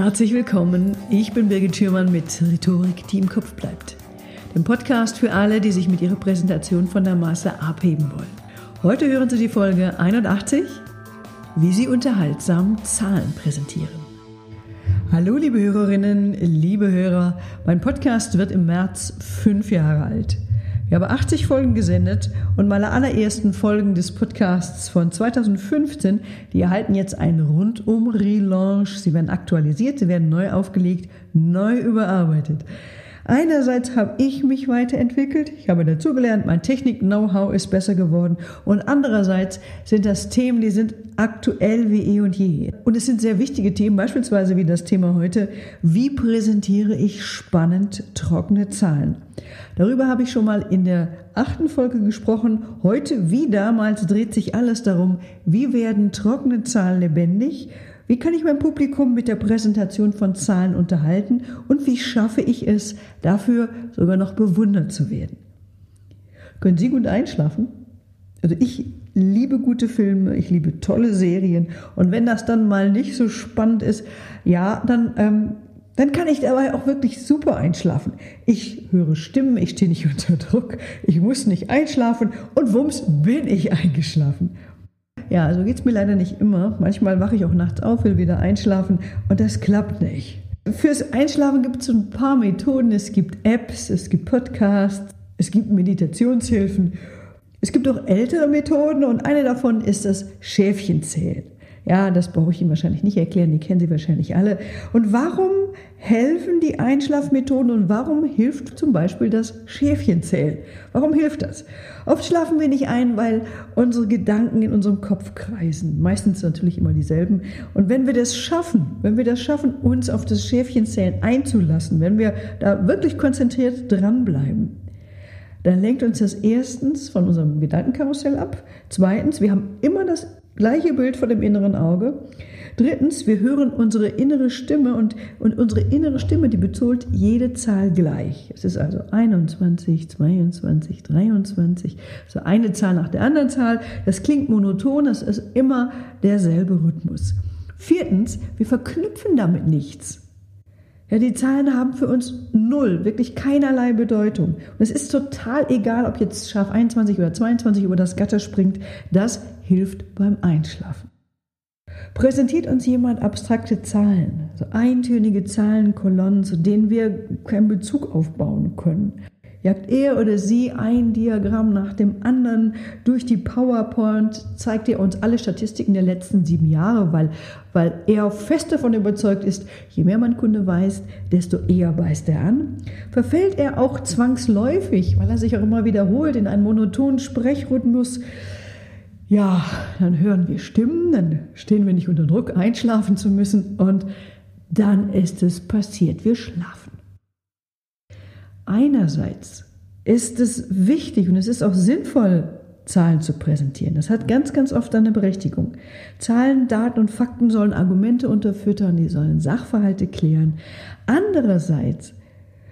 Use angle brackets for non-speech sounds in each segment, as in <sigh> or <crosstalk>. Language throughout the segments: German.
Herzlich willkommen. Ich bin Birgit Schürmann mit Rhetorik, die im Kopf bleibt. Dem Podcast für alle, die sich mit ihrer Präsentation von der Masse abheben wollen. Heute hören Sie die Folge 81, wie Sie unterhaltsam Zahlen präsentieren. Hallo liebe Hörerinnen, liebe Hörer. Mein Podcast wird im März fünf Jahre alt. Ich habe 80 Folgen gesendet und meine allerersten Folgen des Podcasts von 2015, die erhalten jetzt einen Rundum-Relaunch. Sie werden aktualisiert, sie werden neu aufgelegt, neu überarbeitet. Einerseits habe ich mich weiterentwickelt, ich habe dazugelernt, mein Technik-Know-how ist besser geworden und andererseits sind das Themen, die sind aktuell wie eh und je. Und es sind sehr wichtige Themen, beispielsweise wie das Thema heute, wie präsentiere ich spannend trockene Zahlen. Darüber habe ich schon mal in der achten Folge gesprochen. Heute wie damals dreht sich alles darum, wie werden trockene Zahlen lebendig wie kann ich mein Publikum mit der Präsentation von Zahlen unterhalten und wie schaffe ich es, dafür sogar noch bewundert zu werden? Können Sie gut einschlafen? Also ich liebe gute Filme, ich liebe tolle Serien und wenn das dann mal nicht so spannend ist, ja, dann, ähm, dann kann ich dabei auch wirklich super einschlafen. Ich höre Stimmen, ich stehe nicht unter Druck, ich muss nicht einschlafen und wumms bin ich eingeschlafen. Ja, also geht es mir leider nicht immer. Manchmal wache ich auch nachts auf, will wieder einschlafen und das klappt nicht. Fürs Einschlafen gibt es so ein paar Methoden. Es gibt Apps, es gibt Podcasts, es gibt Meditationshilfen. Es gibt auch ältere Methoden und eine davon ist das Schäfchenzählen. Ja, das brauche ich Ihnen wahrscheinlich nicht erklären, die kennen Sie wahrscheinlich alle. Und warum helfen die Einschlafmethoden und warum hilft zum Beispiel das Schäfchenzählen? Warum hilft das? Oft schlafen wir nicht ein, weil unsere Gedanken in unserem Kopf kreisen. Meistens natürlich immer dieselben. Und wenn wir das schaffen, wenn wir das schaffen, uns auf das Schäfchenzählen einzulassen, wenn wir da wirklich konzentriert dranbleiben, dann lenkt uns das erstens von unserem Gedankenkarussell ab. Zweitens, wir haben immer das gleiche Bild vor dem inneren Auge. Drittens, wir hören unsere innere Stimme und, und unsere innere Stimme, die betont jede Zahl gleich. Es ist also 21, 22, 23, so eine Zahl nach der anderen Zahl. Das klingt monoton, das ist immer derselbe Rhythmus. Viertens, wir verknüpfen damit nichts. Ja, die Zahlen haben für uns null, wirklich keinerlei Bedeutung. Und es ist total egal, ob jetzt Schaf 21 oder 22 über das Gatter springt. Das hilft beim Einschlafen. Präsentiert uns jemand abstrakte Zahlen, so eintönige Zahlenkolonnen, zu denen wir keinen Bezug aufbauen können jagt er oder sie ein Diagramm nach dem anderen durch die PowerPoint, zeigt er uns alle Statistiken der letzten sieben Jahre, weil, weil er fest davon überzeugt ist, je mehr mein Kunde weiß, desto eher beißt er an. Verfällt er auch zwangsläufig, weil er sich auch immer wiederholt in einen monotonen Sprechrhythmus, ja, dann hören wir Stimmen, dann stehen wir nicht unter Druck, einschlafen zu müssen und dann ist es passiert, wir schlafen. Einerseits ist es wichtig und es ist auch sinnvoll, Zahlen zu präsentieren. Das hat ganz, ganz oft eine Berechtigung. Zahlen, Daten und Fakten sollen Argumente unterfüttern, die sollen Sachverhalte klären. Andererseits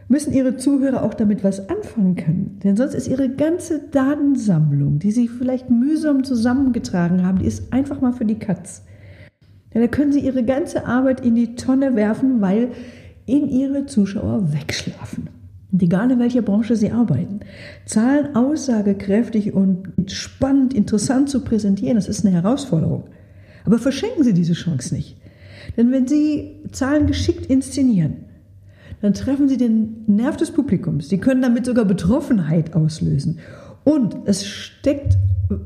müssen Ihre Zuhörer auch damit was anfangen können. Denn sonst ist Ihre ganze Datensammlung, die Sie vielleicht mühsam zusammengetragen haben, die ist einfach mal für die Katz. Ja, da können Sie Ihre ganze Arbeit in die Tonne werfen, weil in Ihre Zuschauer wegschlafen. Und egal in welcher Branche Sie arbeiten, Zahlen aussagekräftig und spannend, interessant zu präsentieren, das ist eine Herausforderung. Aber verschenken Sie diese Chance nicht. Denn wenn Sie Zahlen geschickt inszenieren, dann treffen Sie den Nerv des Publikums. Sie können damit sogar Betroffenheit auslösen. Und es steckt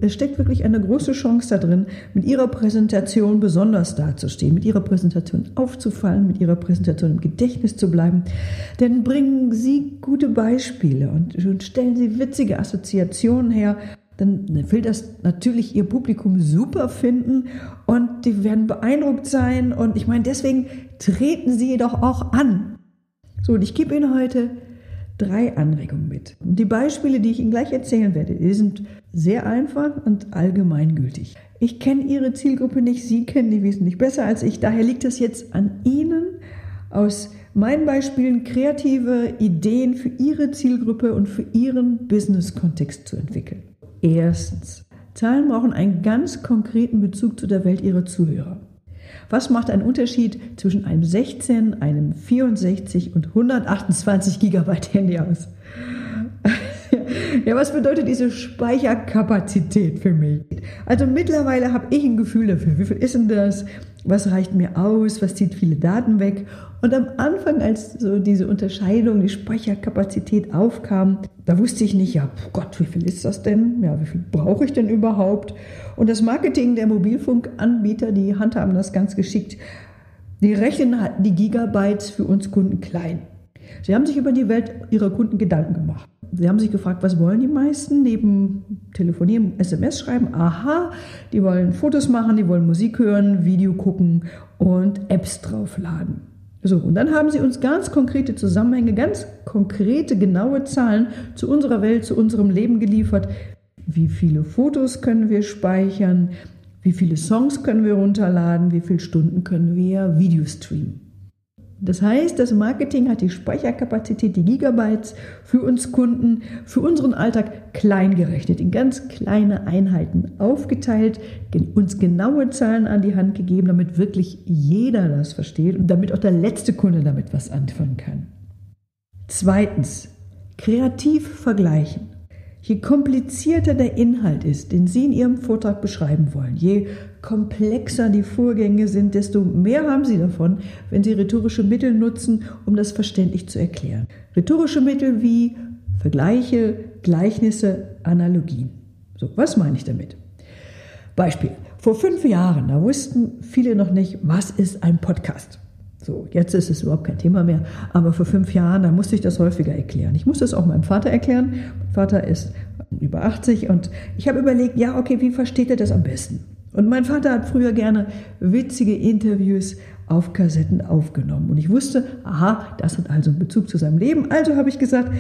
es steckt wirklich eine große Chance da drin, mit ihrer Präsentation besonders dazustehen, mit ihrer Präsentation aufzufallen, mit ihrer Präsentation im Gedächtnis zu bleiben. Denn bringen Sie gute Beispiele und, stellen Sie witzige Assoziationen her, dann will das natürlich Ihr Publikum super finden und die werden beeindruckt sein. Und ich meine, deswegen treten Sie jedoch auch an. So, und ich gebe Ihnen heute drei Anregungen mit. Die Beispiele, die ich Ihnen gleich erzählen werde, die sind sehr einfach und allgemeingültig. Ich kenne Ihre Zielgruppe nicht, Sie kennen die wesentlich besser als ich. Daher liegt es jetzt an Ihnen, aus meinen Beispielen kreative Ideen für Ihre Zielgruppe und für Ihren Business-Kontext zu entwickeln. Erstens, Zahlen brauchen einen ganz konkreten Bezug zu der Welt Ihrer Zuhörer. Was macht einen Unterschied zwischen einem 16, einem 64 und 128 Gigabyte Handy aus? Ja, was bedeutet diese Speicherkapazität für mich? Also mittlerweile habe ich ein Gefühl dafür. Wie viel ist denn das? Was reicht mir aus? Was zieht viele Daten weg? Und am Anfang, als so diese Unterscheidung, die Speicherkapazität aufkam, da wusste ich nicht, ja, Gott, wie viel ist das denn? Ja, wie viel brauche ich denn überhaupt? Und das Marketing der Mobilfunkanbieter, die handhaben das ganz geschickt. Die rechnen die Gigabytes für uns Kunden klein. Sie haben sich über die Welt ihrer Kunden Gedanken gemacht. Sie haben sich gefragt, was wollen die meisten neben Telefonieren, SMS schreiben? Aha, die wollen Fotos machen, die wollen Musik hören, Video gucken und Apps draufladen. So, und dann haben sie uns ganz konkrete Zusammenhänge, ganz konkrete, genaue Zahlen zu unserer Welt, zu unserem Leben geliefert. Wie viele Fotos können wir speichern? Wie viele Songs können wir runterladen? Wie viele Stunden können wir Video streamen? Das heißt, das Marketing hat die Speicherkapazität, die Gigabytes für uns Kunden, für unseren Alltag klein gerechnet, in ganz kleine Einheiten aufgeteilt, uns genaue Zahlen an die Hand gegeben, damit wirklich jeder das versteht und damit auch der letzte Kunde damit was anfangen kann. Zweitens, kreativ vergleichen. Je komplizierter der Inhalt ist, den Sie in Ihrem Vortrag beschreiben wollen, je komplexer die Vorgänge sind, desto mehr haben Sie davon, wenn Sie rhetorische Mittel nutzen, um das verständlich zu erklären. Rhetorische Mittel wie Vergleiche, Gleichnisse, Analogien. So, was meine ich damit? Beispiel. Vor fünf Jahren, da wussten viele noch nicht, was ist ein Podcast. So, jetzt ist es überhaupt kein Thema mehr. Aber vor fünf Jahren, da musste ich das häufiger erklären. Ich musste es auch meinem Vater erklären. Mein Vater ist über 80 und ich habe überlegt, ja, okay, wie versteht er das am besten? Und mein Vater hat früher gerne witzige Interviews auf Kassetten aufgenommen. Und ich wusste, aha, das hat also einen Bezug zu seinem Leben. Also habe ich gesagt,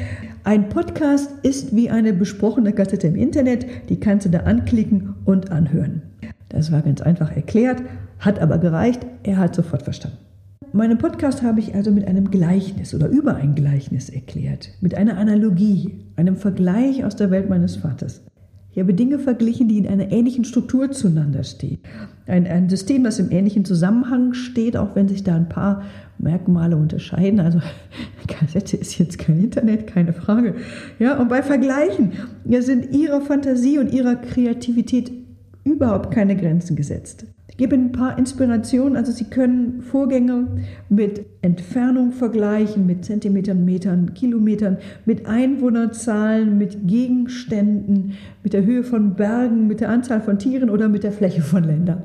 ein Podcast ist wie eine besprochene Kassette im Internet, die kannst du da anklicken und anhören. Das war ganz einfach erklärt, hat aber gereicht, er hat sofort verstanden. Meinen Podcast habe ich also mit einem Gleichnis oder über ein Gleichnis erklärt, mit einer Analogie, einem Vergleich aus der Welt meines Vaters. Ich habe Dinge verglichen, die in einer ähnlichen Struktur zueinander stehen. Ein, ein System, das im ähnlichen Zusammenhang steht, auch wenn sich da ein paar Merkmale unterscheiden. Also <laughs> Kassette ist jetzt kein Internet, keine Frage. Ja, und bei Vergleichen sind ihrer Fantasie und ihrer Kreativität überhaupt keine Grenzen gesetzt gebe ein paar Inspirationen. Also Sie können Vorgänge mit Entfernung vergleichen, mit Zentimetern, Metern, Kilometern, mit Einwohnerzahlen, mit Gegenständen, mit der Höhe von Bergen, mit der Anzahl von Tieren oder mit der Fläche von Ländern.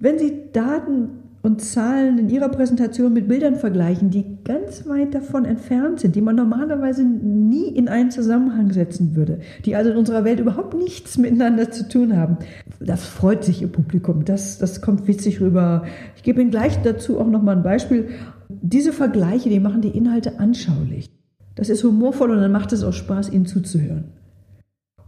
Wenn Sie Daten und Zahlen in ihrer Präsentation mit Bildern vergleichen, die ganz weit davon entfernt sind, die man normalerweise nie in einen Zusammenhang setzen würde, die also in unserer Welt überhaupt nichts miteinander zu tun haben. Das freut sich ihr Publikum, das, das kommt witzig rüber. Ich gebe Ihnen gleich dazu auch nochmal ein Beispiel. Diese Vergleiche, die machen die Inhalte anschaulich. Das ist humorvoll und dann macht es auch Spaß, ihnen zuzuhören.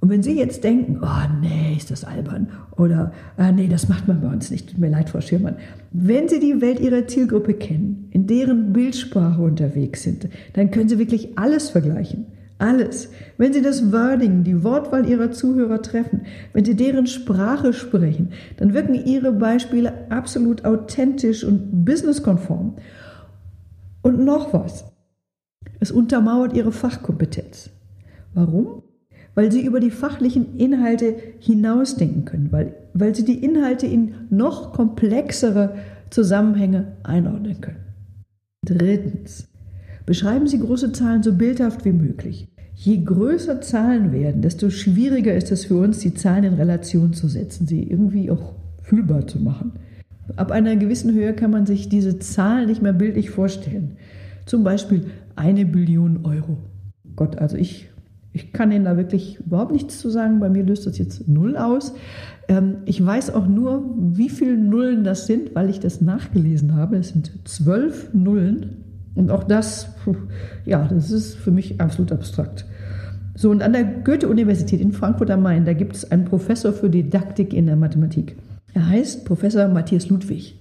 Und wenn Sie jetzt denken, oh nee, ist das albern oder ah, nee, das macht man bei uns nicht, tut mir leid, Frau Schirmann. Wenn Sie die Welt Ihrer Zielgruppe kennen, in deren Bildsprache unterwegs sind, dann können Sie wirklich alles vergleichen. Alles. Wenn Sie das Wording, die Wortwahl Ihrer Zuhörer treffen, wenn Sie deren Sprache sprechen, dann wirken Ihre Beispiele absolut authentisch und businesskonform. Und noch was. Es untermauert Ihre Fachkompetenz. Warum? Weil sie über die fachlichen Inhalte hinausdenken können, weil, weil sie die Inhalte in noch komplexere Zusammenhänge einordnen können. Drittens, beschreiben Sie große Zahlen so bildhaft wie möglich. Je größer Zahlen werden, desto schwieriger ist es für uns, die Zahlen in Relation zu setzen, sie irgendwie auch fühlbar zu machen. Ab einer gewissen Höhe kann man sich diese Zahlen nicht mehr bildlich vorstellen. Zum Beispiel eine Billion Euro. Gott, also ich ich kann Ihnen da wirklich überhaupt nichts zu sagen. Bei mir löst das jetzt null aus. Ähm, ich weiß auch nur, wie viele Nullen das sind, weil ich das nachgelesen habe. Es sind zwölf Nullen. Und auch das, ja, das ist für mich absolut abstrakt. So, und an der Goethe-Universität in Frankfurt am Main, da gibt es einen Professor für Didaktik in der Mathematik. Er heißt Professor Matthias Ludwig.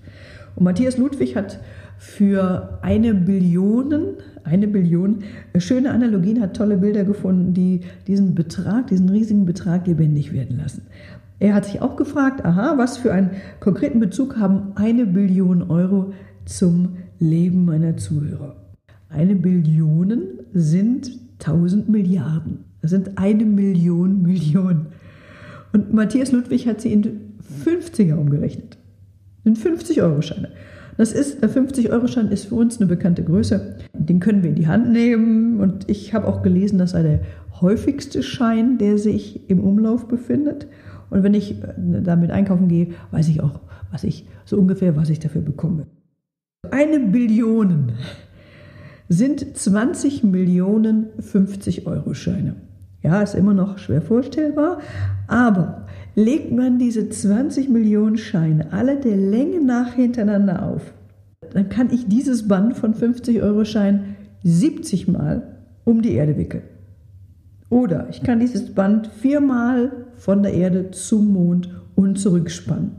Und Matthias Ludwig hat für eine Billion, eine Billion, äh, schöne Analogien, hat tolle Bilder gefunden, die diesen Betrag, diesen riesigen Betrag lebendig werden lassen. Er hat sich auch gefragt, aha, was für einen konkreten Bezug haben eine Billion Euro zum Leben meiner Zuhörer? Eine Billion sind 1000 Milliarden. Das sind eine Million Millionen. Und Matthias Ludwig hat sie in 50er umgerechnet. In 50-Euro-Scheine. Das ist, der 50-Euro-Schein ist für uns eine bekannte Größe. Den können wir in die Hand nehmen. Und ich habe auch gelesen, das sei der häufigste Schein, der sich im Umlauf befindet. Und wenn ich äh, damit einkaufen gehe, weiß ich auch, was ich so ungefähr, was ich dafür bekomme. Eine Billion sind 20 Millionen 50-Euro-Scheine. Ja, ist immer noch schwer vorstellbar, aber legt man diese 20 Millionen Scheine alle der Länge nach hintereinander auf, dann kann ich dieses Band von 50-Euro-Scheinen 70 Mal um die Erde wickeln. Oder ich kann dieses Band viermal von der Erde zum Mond und zurückspannen.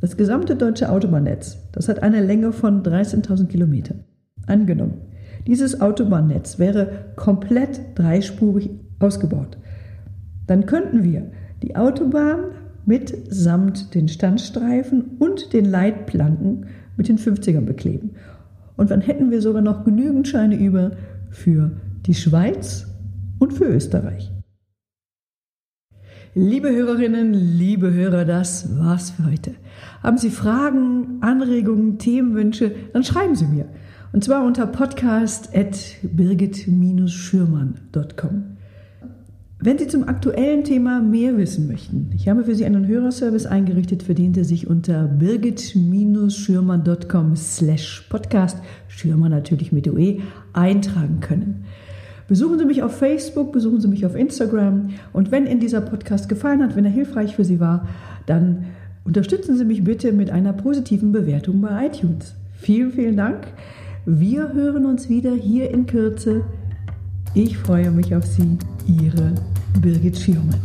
Das gesamte deutsche Autobahnnetz, das hat eine Länge von 13.000 Kilometern. Angenommen, dieses Autobahnnetz wäre komplett dreispurig ausgebaut. Dann könnten wir die Autobahn mitsamt den Standstreifen und den Leitplanken mit den 50ern bekleben. Und dann hätten wir sogar noch genügend Scheine über für die Schweiz und für Österreich. Liebe Hörerinnen, liebe Hörer, das war's für heute. Haben Sie Fragen, Anregungen, Themenwünsche, dann schreiben Sie mir. Und zwar unter podcast.birgit-schürmann.com. Wenn Sie zum aktuellen Thema mehr wissen möchten, ich habe für Sie einen Hörerservice eingerichtet, für den Sie sich unter birgit-schürmann.com slash podcast, Schürmann natürlich mit OE, eintragen können. Besuchen Sie mich auf Facebook, besuchen Sie mich auf Instagram und wenn Ihnen dieser Podcast gefallen hat, wenn er hilfreich für Sie war, dann unterstützen Sie mich bitte mit einer positiven Bewertung bei iTunes. Vielen, vielen Dank. Wir hören uns wieder hier in Kürze. Ich freue mich auf Sie, Ihre Birgit Schiermann.